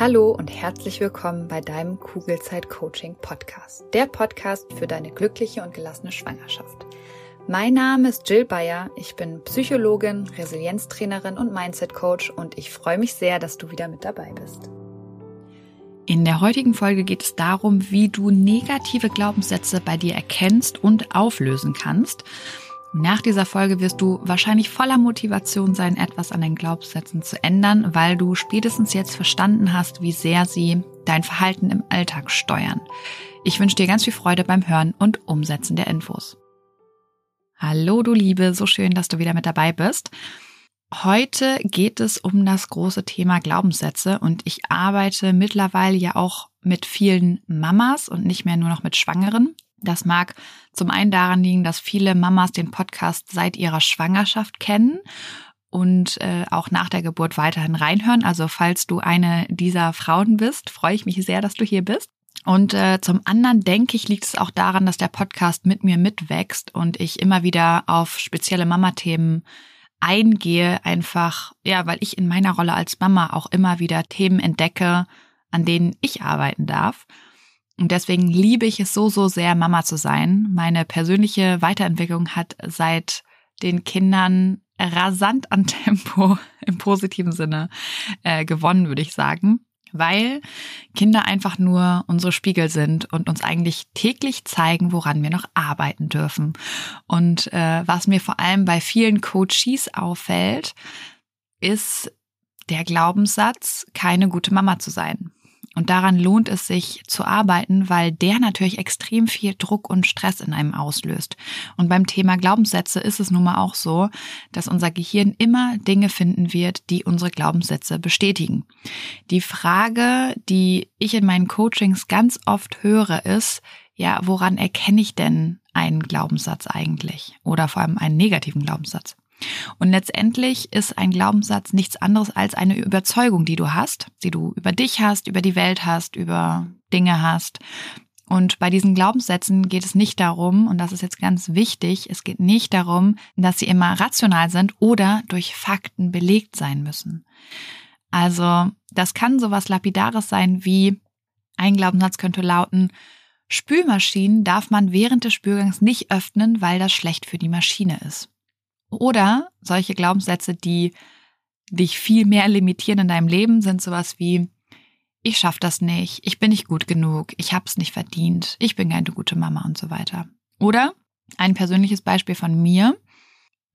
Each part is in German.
Hallo und herzlich willkommen bei deinem Kugelzeit Coaching Podcast. Der Podcast für deine glückliche und gelassene Schwangerschaft. Mein Name ist Jill Bayer. Ich bin Psychologin, Resilienztrainerin und Mindset Coach und ich freue mich sehr, dass du wieder mit dabei bist. In der heutigen Folge geht es darum, wie du negative Glaubenssätze bei dir erkennst und auflösen kannst. Nach dieser Folge wirst du wahrscheinlich voller Motivation sein, etwas an den Glaubenssätzen zu ändern, weil du spätestens jetzt verstanden hast, wie sehr sie dein Verhalten im Alltag steuern. Ich wünsche dir ganz viel Freude beim Hören und Umsetzen der Infos. Hallo du Liebe, so schön, dass du wieder mit dabei bist. Heute geht es um das große Thema Glaubenssätze und ich arbeite mittlerweile ja auch mit vielen Mamas und nicht mehr nur noch mit Schwangeren. Das mag zum einen daran liegen, dass viele Mamas den Podcast seit ihrer Schwangerschaft kennen und äh, auch nach der Geburt weiterhin reinhören. Also falls du eine dieser Frauen bist, freue ich mich sehr, dass du hier bist. Und äh, zum anderen denke ich, liegt es auch daran, dass der Podcast mit mir mitwächst und ich immer wieder auf spezielle Mama-Themen eingehe, einfach, ja, weil ich in meiner Rolle als Mama auch immer wieder Themen entdecke, an denen ich arbeiten darf. Und deswegen liebe ich es so, so sehr, Mama zu sein. Meine persönliche Weiterentwicklung hat seit den Kindern rasant an Tempo im positiven Sinne äh, gewonnen, würde ich sagen. Weil Kinder einfach nur unsere Spiegel sind und uns eigentlich täglich zeigen, woran wir noch arbeiten dürfen. Und äh, was mir vor allem bei vielen Coaches auffällt, ist der Glaubenssatz, keine gute Mama zu sein. Und daran lohnt es sich zu arbeiten, weil der natürlich extrem viel Druck und Stress in einem auslöst. Und beim Thema Glaubenssätze ist es nun mal auch so, dass unser Gehirn immer Dinge finden wird, die unsere Glaubenssätze bestätigen. Die Frage, die ich in meinen Coachings ganz oft höre, ist, ja, woran erkenne ich denn einen Glaubenssatz eigentlich? Oder vor allem einen negativen Glaubenssatz? Und letztendlich ist ein Glaubenssatz nichts anderes als eine Überzeugung, die du hast, die du über dich hast, über die Welt hast, über Dinge hast. Und bei diesen Glaubenssätzen geht es nicht darum, und das ist jetzt ganz wichtig, es geht nicht darum, dass sie immer rational sind oder durch Fakten belegt sein müssen. Also das kann sowas Lapidares sein wie ein Glaubenssatz könnte lauten, Spülmaschinen darf man während des Spülgangs nicht öffnen, weil das schlecht für die Maschine ist. Oder solche Glaubenssätze, die dich viel mehr limitieren in deinem Leben, sind sowas wie, ich schaff das nicht, ich bin nicht gut genug, ich hab's nicht verdient, ich bin keine gute Mama und so weiter. Oder ein persönliches Beispiel von mir.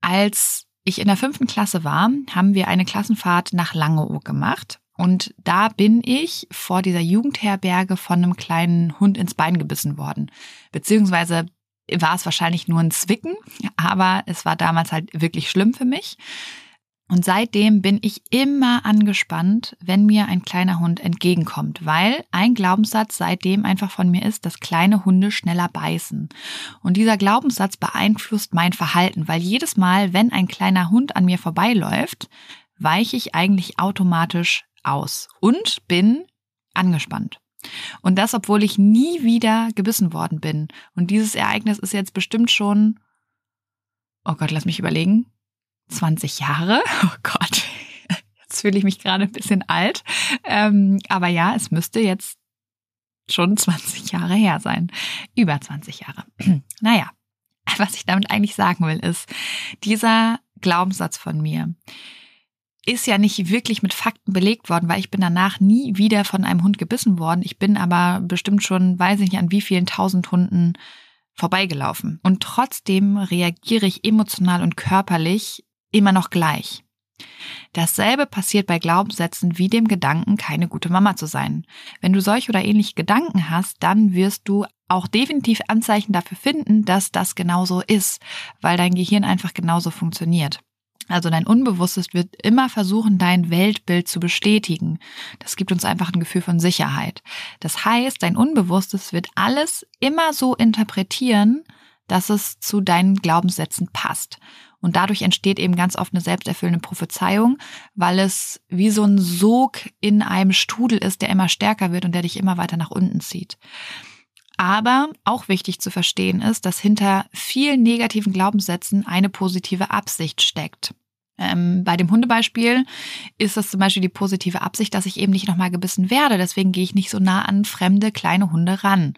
Als ich in der fünften Klasse war, haben wir eine Klassenfahrt nach Langeoog gemacht. Und da bin ich vor dieser Jugendherberge von einem kleinen Hund ins Bein gebissen worden. Beziehungsweise war es wahrscheinlich nur ein Zwicken, aber es war damals halt wirklich schlimm für mich. Und seitdem bin ich immer angespannt, wenn mir ein kleiner Hund entgegenkommt, weil ein Glaubenssatz seitdem einfach von mir ist, dass kleine Hunde schneller beißen. Und dieser Glaubenssatz beeinflusst mein Verhalten, weil jedes Mal, wenn ein kleiner Hund an mir vorbeiläuft, weiche ich eigentlich automatisch aus und bin angespannt. Und das, obwohl ich nie wieder gebissen worden bin. Und dieses Ereignis ist jetzt bestimmt schon, oh Gott, lass mich überlegen, 20 Jahre. Oh Gott, jetzt fühle ich mich gerade ein bisschen alt. Ähm, aber ja, es müsste jetzt schon 20 Jahre her sein. Über 20 Jahre. naja, was ich damit eigentlich sagen will, ist, dieser Glaubenssatz von mir, ist ja nicht wirklich mit Fakten belegt worden, weil ich bin danach nie wieder von einem Hund gebissen worden. Ich bin aber bestimmt schon, weiß ich nicht, an wie vielen tausend Hunden vorbeigelaufen. Und trotzdem reagiere ich emotional und körperlich immer noch gleich. Dasselbe passiert bei Glaubenssätzen wie dem Gedanken, keine gute Mama zu sein. Wenn du solche oder ähnliche Gedanken hast, dann wirst du auch definitiv Anzeichen dafür finden, dass das genauso ist, weil dein Gehirn einfach genauso funktioniert. Also dein Unbewusstes wird immer versuchen, dein Weltbild zu bestätigen. Das gibt uns einfach ein Gefühl von Sicherheit. Das heißt, dein Unbewusstes wird alles immer so interpretieren, dass es zu deinen Glaubenssätzen passt. Und dadurch entsteht eben ganz oft eine selbsterfüllende Prophezeiung, weil es wie so ein Sog in einem Strudel ist, der immer stärker wird und der dich immer weiter nach unten zieht. Aber auch wichtig zu verstehen ist, dass hinter vielen negativen Glaubenssätzen eine positive Absicht steckt. Ähm, bei dem Hundebeispiel ist das zum Beispiel die positive Absicht, dass ich eben nicht nochmal gebissen werde. Deswegen gehe ich nicht so nah an fremde kleine Hunde ran.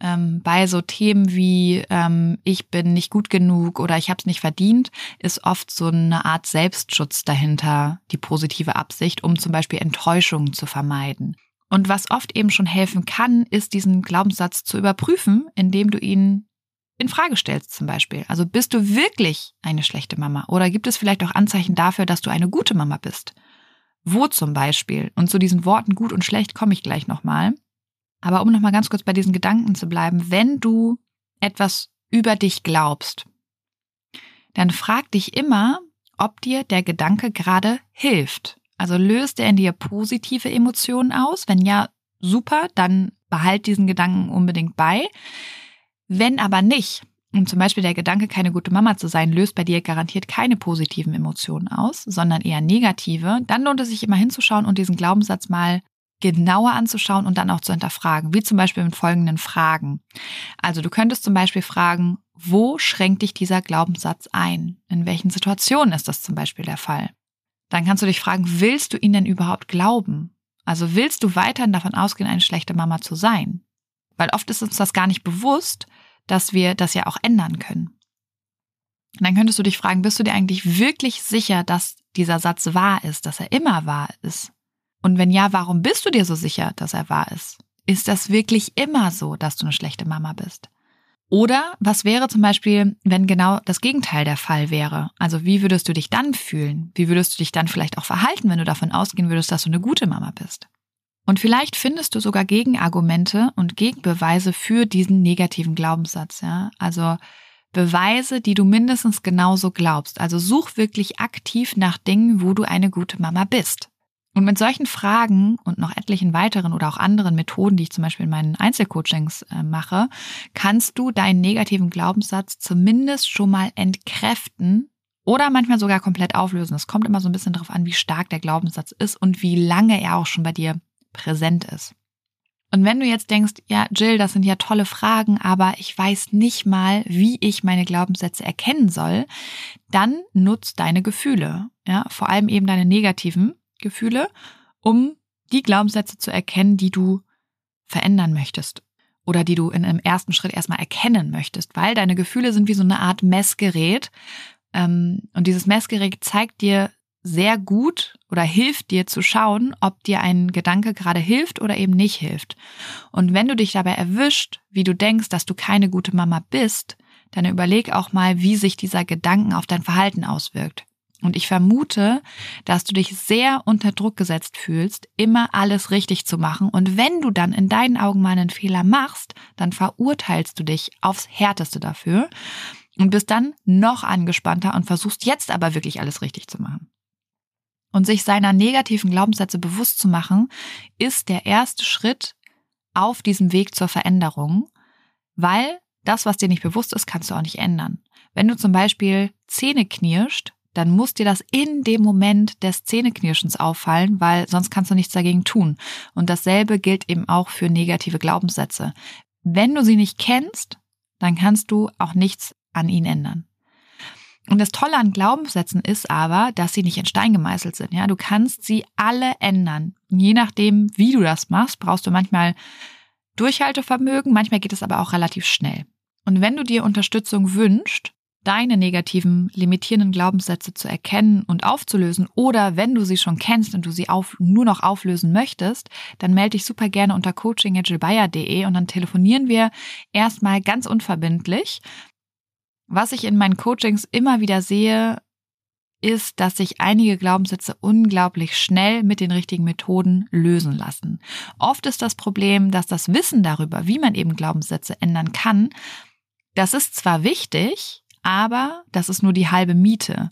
Ähm, bei so Themen wie ähm, ich bin nicht gut genug oder ich habe es nicht verdient, ist oft so eine Art Selbstschutz dahinter, die positive Absicht, um zum Beispiel Enttäuschungen zu vermeiden. Und was oft eben schon helfen kann, ist diesen Glaubenssatz zu überprüfen, indem du ihn in Frage stellst zum Beispiel. Also bist du wirklich eine schlechte Mama oder gibt es vielleicht auch Anzeichen dafür, dass du eine gute Mama bist? Wo zum Beispiel? Und zu diesen Worten gut und schlecht komme ich gleich nochmal. Aber um nochmal ganz kurz bei diesen Gedanken zu bleiben, wenn du etwas über dich glaubst, dann frag dich immer, ob dir der Gedanke gerade hilft. Also löst er in dir positive Emotionen aus? Wenn ja, super, dann behalt diesen Gedanken unbedingt bei. Wenn aber nicht, und zum Beispiel der Gedanke, keine gute Mama zu sein, löst bei dir garantiert keine positiven Emotionen aus, sondern eher negative, dann lohnt es sich immer hinzuschauen und diesen Glaubenssatz mal genauer anzuschauen und dann auch zu hinterfragen, wie zum Beispiel mit folgenden Fragen. Also du könntest zum Beispiel fragen, wo schränkt dich dieser Glaubenssatz ein? In welchen Situationen ist das zum Beispiel der Fall? Dann kannst du dich fragen, willst du ihn denn überhaupt glauben? Also willst du weiterhin davon ausgehen, eine schlechte Mama zu sein? Weil oft ist uns das gar nicht bewusst, dass wir das ja auch ändern können. Und dann könntest du dich fragen, bist du dir eigentlich wirklich sicher, dass dieser Satz wahr ist, dass er immer wahr ist? Und wenn ja, warum bist du dir so sicher, dass er wahr ist? Ist das wirklich immer so, dass du eine schlechte Mama bist? Oder was wäre zum Beispiel, wenn genau das Gegenteil der Fall wäre? Also wie würdest du dich dann fühlen? Wie würdest du dich dann vielleicht auch verhalten, wenn du davon ausgehen würdest, dass du eine gute Mama bist? Und vielleicht findest du sogar Gegenargumente und Gegenbeweise für diesen negativen Glaubenssatz, ja. Also Beweise, die du mindestens genauso glaubst. Also such wirklich aktiv nach Dingen, wo du eine gute Mama bist. Und mit solchen Fragen und noch etlichen weiteren oder auch anderen Methoden, die ich zum Beispiel in meinen Einzelcoachings äh, mache, kannst du deinen negativen Glaubenssatz zumindest schon mal entkräften oder manchmal sogar komplett auflösen. Es kommt immer so ein bisschen darauf an, wie stark der Glaubenssatz ist und wie lange er auch schon bei dir präsent ist. Und wenn du jetzt denkst, ja, Jill, das sind ja tolle Fragen, aber ich weiß nicht mal, wie ich meine Glaubenssätze erkennen soll, dann nutz deine Gefühle, ja, vor allem eben deine negativen Gefühle, um die Glaubenssätze zu erkennen, die du verändern möchtest oder die du in einem ersten Schritt erstmal erkennen möchtest, weil deine Gefühle sind wie so eine Art Messgerät. Ähm, und dieses Messgerät zeigt dir sehr gut oder hilft dir zu schauen, ob dir ein Gedanke gerade hilft oder eben nicht hilft. Und wenn du dich dabei erwischt, wie du denkst, dass du keine gute Mama bist, dann überleg auch mal, wie sich dieser Gedanken auf dein Verhalten auswirkt. Und ich vermute, dass du dich sehr unter Druck gesetzt fühlst, immer alles richtig zu machen. Und wenn du dann in deinen Augen mal einen Fehler machst, dann verurteilst du dich aufs Härteste dafür und bist dann noch angespannter und versuchst jetzt aber wirklich alles richtig zu machen. Und sich seiner negativen Glaubenssätze bewusst zu machen, ist der erste Schritt auf diesem Weg zur Veränderung, weil das, was dir nicht bewusst ist, kannst du auch nicht ändern. Wenn du zum Beispiel Zähne knirscht, dann muss dir das in dem Moment des Zähneknirschens auffallen, weil sonst kannst du nichts dagegen tun. Und dasselbe gilt eben auch für negative Glaubenssätze. Wenn du sie nicht kennst, dann kannst du auch nichts an ihnen ändern. Und das Tolle an Glaubenssätzen ist aber, dass sie nicht in Stein gemeißelt sind. Ja, du kannst sie alle ändern. Je nachdem, wie du das machst, brauchst du manchmal Durchhaltevermögen, manchmal geht es aber auch relativ schnell. Und wenn du dir Unterstützung wünschst, deine negativen, limitierenden Glaubenssätze zu erkennen und aufzulösen oder wenn du sie schon kennst und du sie auf, nur noch auflösen möchtest, dann melde dich super gerne unter coaching.gilbayer.de und dann telefonieren wir erstmal ganz unverbindlich was ich in meinen Coachings immer wieder sehe, ist, dass sich einige Glaubenssätze unglaublich schnell mit den richtigen Methoden lösen lassen. Oft ist das Problem, dass das Wissen darüber, wie man eben Glaubenssätze ändern kann, das ist zwar wichtig, aber das ist nur die halbe Miete.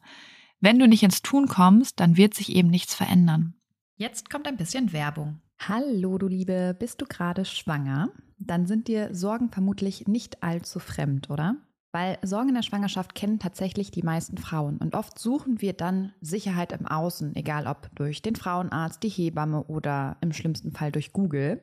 Wenn du nicht ins Tun kommst, dann wird sich eben nichts verändern. Jetzt kommt ein bisschen Werbung. Hallo, du Liebe, bist du gerade schwanger? Dann sind dir Sorgen vermutlich nicht allzu fremd, oder? Weil Sorgen in der Schwangerschaft kennen tatsächlich die meisten Frauen und oft suchen wir dann Sicherheit im Außen, egal ob durch den Frauenarzt, die Hebamme oder im schlimmsten Fall durch Google.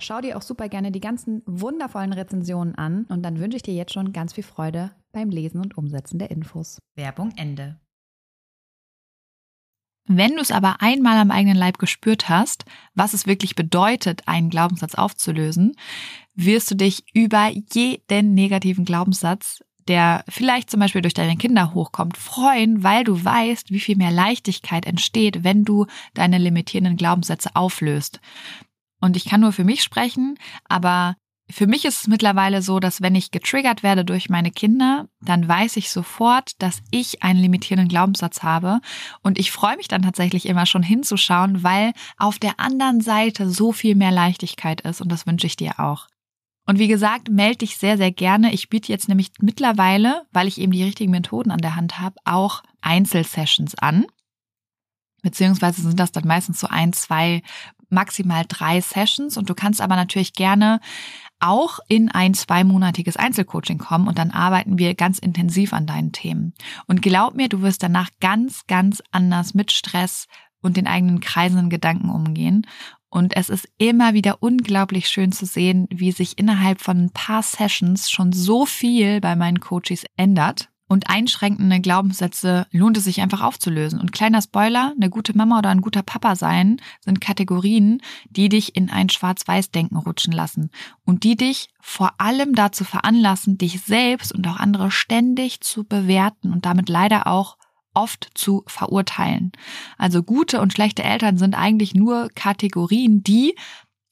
Schau dir auch super gerne die ganzen wundervollen Rezensionen an und dann wünsche ich dir jetzt schon ganz viel Freude beim Lesen und Umsetzen der Infos. Werbung Ende. Wenn du es aber einmal am eigenen Leib gespürt hast, was es wirklich bedeutet, einen Glaubenssatz aufzulösen, wirst du dich über jeden negativen Glaubenssatz, der vielleicht zum Beispiel durch deine Kinder hochkommt, freuen, weil du weißt, wie viel mehr Leichtigkeit entsteht, wenn du deine limitierenden Glaubenssätze auflöst. Und ich kann nur für mich sprechen, aber für mich ist es mittlerweile so, dass wenn ich getriggert werde durch meine Kinder, dann weiß ich sofort, dass ich einen limitierenden Glaubenssatz habe. Und ich freue mich dann tatsächlich immer schon hinzuschauen, weil auf der anderen Seite so viel mehr Leichtigkeit ist. Und das wünsche ich dir auch. Und wie gesagt, melde dich sehr, sehr gerne. Ich biete jetzt nämlich mittlerweile, weil ich eben die richtigen Methoden an der Hand habe, auch Einzelsessions an. Beziehungsweise sind das dann meistens so ein, zwei maximal drei Sessions und du kannst aber natürlich gerne auch in ein zweimonatiges Einzelcoaching kommen und dann arbeiten wir ganz intensiv an deinen Themen. Und glaub mir, du wirst danach ganz, ganz anders mit Stress und den eigenen kreisenden Gedanken umgehen. Und es ist immer wieder unglaublich schön zu sehen, wie sich innerhalb von ein paar Sessions schon so viel bei meinen Coaches ändert und einschränkende Glaubenssätze lohnt es sich einfach aufzulösen. Und kleiner Spoiler, eine gute Mama oder ein guter Papa sein sind Kategorien, die dich in ein Schwarz-Weiß-Denken rutschen lassen und die dich vor allem dazu veranlassen, dich selbst und auch andere ständig zu bewerten und damit leider auch oft zu verurteilen. Also gute und schlechte Eltern sind eigentlich nur Kategorien, die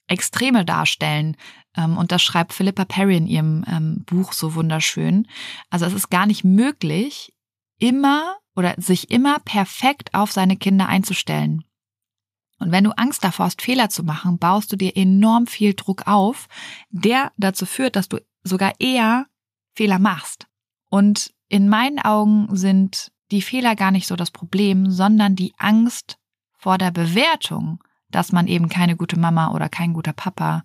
Extreme darstellen. Ähm, und das schreibt Philippa Perry in ihrem ähm, Buch so wunderschön. Also es ist gar nicht möglich, immer oder sich immer perfekt auf seine Kinder einzustellen. Und wenn du Angst davor hast, Fehler zu machen, baust du dir enorm viel Druck auf, der dazu führt, dass du sogar eher Fehler machst. Und in meinen Augen sind die Fehler gar nicht so das Problem, sondern die Angst vor der Bewertung, dass man eben keine gute Mama oder kein guter Papa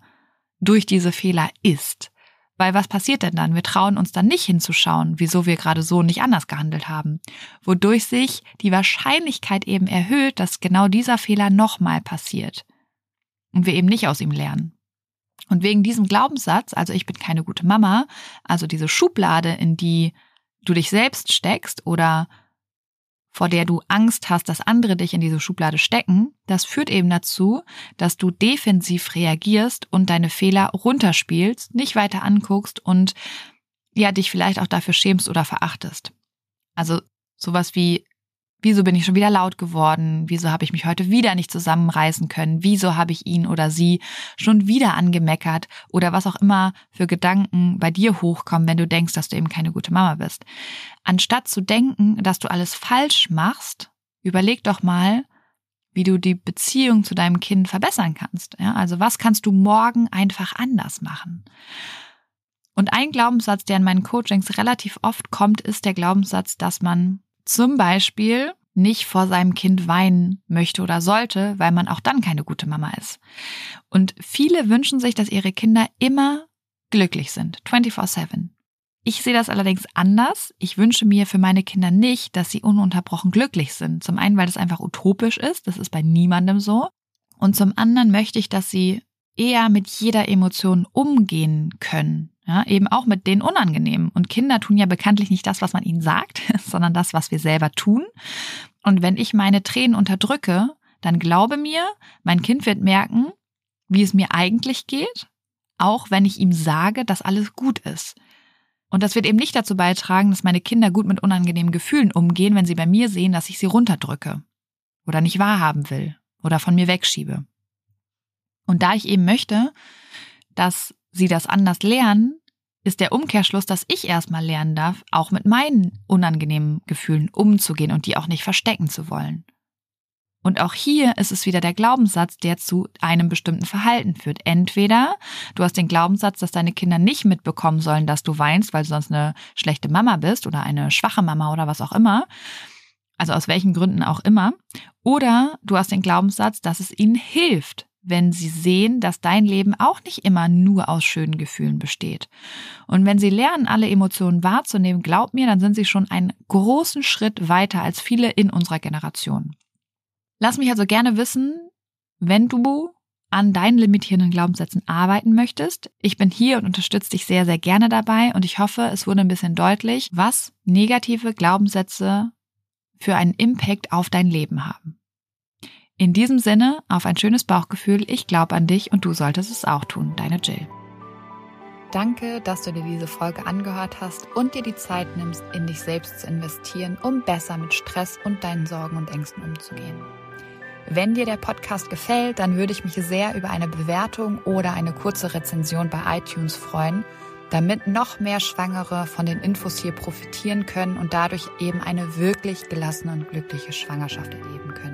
durch diese Fehler ist. Weil was passiert denn dann? Wir trauen uns dann nicht hinzuschauen, wieso wir gerade so nicht anders gehandelt haben. Wodurch sich die Wahrscheinlichkeit eben erhöht, dass genau dieser Fehler nochmal passiert. Und wir eben nicht aus ihm lernen. Und wegen diesem Glaubenssatz, also ich bin keine gute Mama, also diese Schublade, in die du dich selbst steckst oder vor der du Angst hast, dass andere dich in diese Schublade stecken, das führt eben dazu, dass du defensiv reagierst und deine Fehler runterspielst, nicht weiter anguckst und ja, dich vielleicht auch dafür schämst oder verachtest. Also sowas wie Wieso bin ich schon wieder laut geworden? Wieso habe ich mich heute wieder nicht zusammenreißen können? Wieso habe ich ihn oder sie schon wieder angemeckert? Oder was auch immer für Gedanken bei dir hochkommen, wenn du denkst, dass du eben keine gute Mama bist. Anstatt zu denken, dass du alles falsch machst, überleg doch mal, wie du die Beziehung zu deinem Kind verbessern kannst. Ja, also was kannst du morgen einfach anders machen? Und ein Glaubenssatz, der in meinen Coachings relativ oft kommt, ist der Glaubenssatz, dass man zum Beispiel nicht vor seinem Kind weinen möchte oder sollte, weil man auch dann keine gute Mama ist. Und viele wünschen sich, dass ihre Kinder immer glücklich sind, 24/7. Ich sehe das allerdings anders. Ich wünsche mir für meine Kinder nicht, dass sie ununterbrochen glücklich sind. Zum einen, weil das einfach utopisch ist, das ist bei niemandem so. Und zum anderen möchte ich, dass sie eher mit jeder Emotion umgehen können. Ja, eben auch mit den Unangenehmen. Und Kinder tun ja bekanntlich nicht das, was man ihnen sagt, sondern das, was wir selber tun. Und wenn ich meine Tränen unterdrücke, dann glaube mir, mein Kind wird merken, wie es mir eigentlich geht, auch wenn ich ihm sage, dass alles gut ist. Und das wird eben nicht dazu beitragen, dass meine Kinder gut mit unangenehmen Gefühlen umgehen, wenn sie bei mir sehen, dass ich sie runterdrücke oder nicht wahrhaben will oder von mir wegschiebe. Und da ich eben möchte, dass sie das anders lernen, ist der Umkehrschluss, dass ich erstmal lernen darf, auch mit meinen unangenehmen Gefühlen umzugehen und die auch nicht verstecken zu wollen. Und auch hier ist es wieder der Glaubenssatz, der zu einem bestimmten Verhalten führt. Entweder du hast den Glaubenssatz, dass deine Kinder nicht mitbekommen sollen, dass du weinst, weil du sonst eine schlechte Mama bist oder eine schwache Mama oder was auch immer. Also aus welchen Gründen auch immer. Oder du hast den Glaubenssatz, dass es ihnen hilft, wenn sie sehen, dass dein Leben auch nicht immer nur aus schönen Gefühlen besteht. Und wenn sie lernen, alle Emotionen wahrzunehmen, glaub mir, dann sind sie schon einen großen Schritt weiter als viele in unserer Generation. Lass mich also gerne wissen, wenn du an deinen limitierenden Glaubenssätzen arbeiten möchtest. Ich bin hier und unterstütze dich sehr, sehr gerne dabei und ich hoffe, es wurde ein bisschen deutlich, was negative Glaubenssätze für einen Impact auf dein Leben haben. In diesem Sinne, auf ein schönes Bauchgefühl, ich glaube an dich und du solltest es auch tun. Deine Jill. Danke, dass du dir diese Folge angehört hast und dir die Zeit nimmst, in dich selbst zu investieren, um besser mit Stress und deinen Sorgen und Ängsten umzugehen. Wenn dir der Podcast gefällt, dann würde ich mich sehr über eine Bewertung oder eine kurze Rezension bei iTunes freuen, damit noch mehr Schwangere von den Infos hier profitieren können und dadurch eben eine wirklich gelassene und glückliche Schwangerschaft erleben können.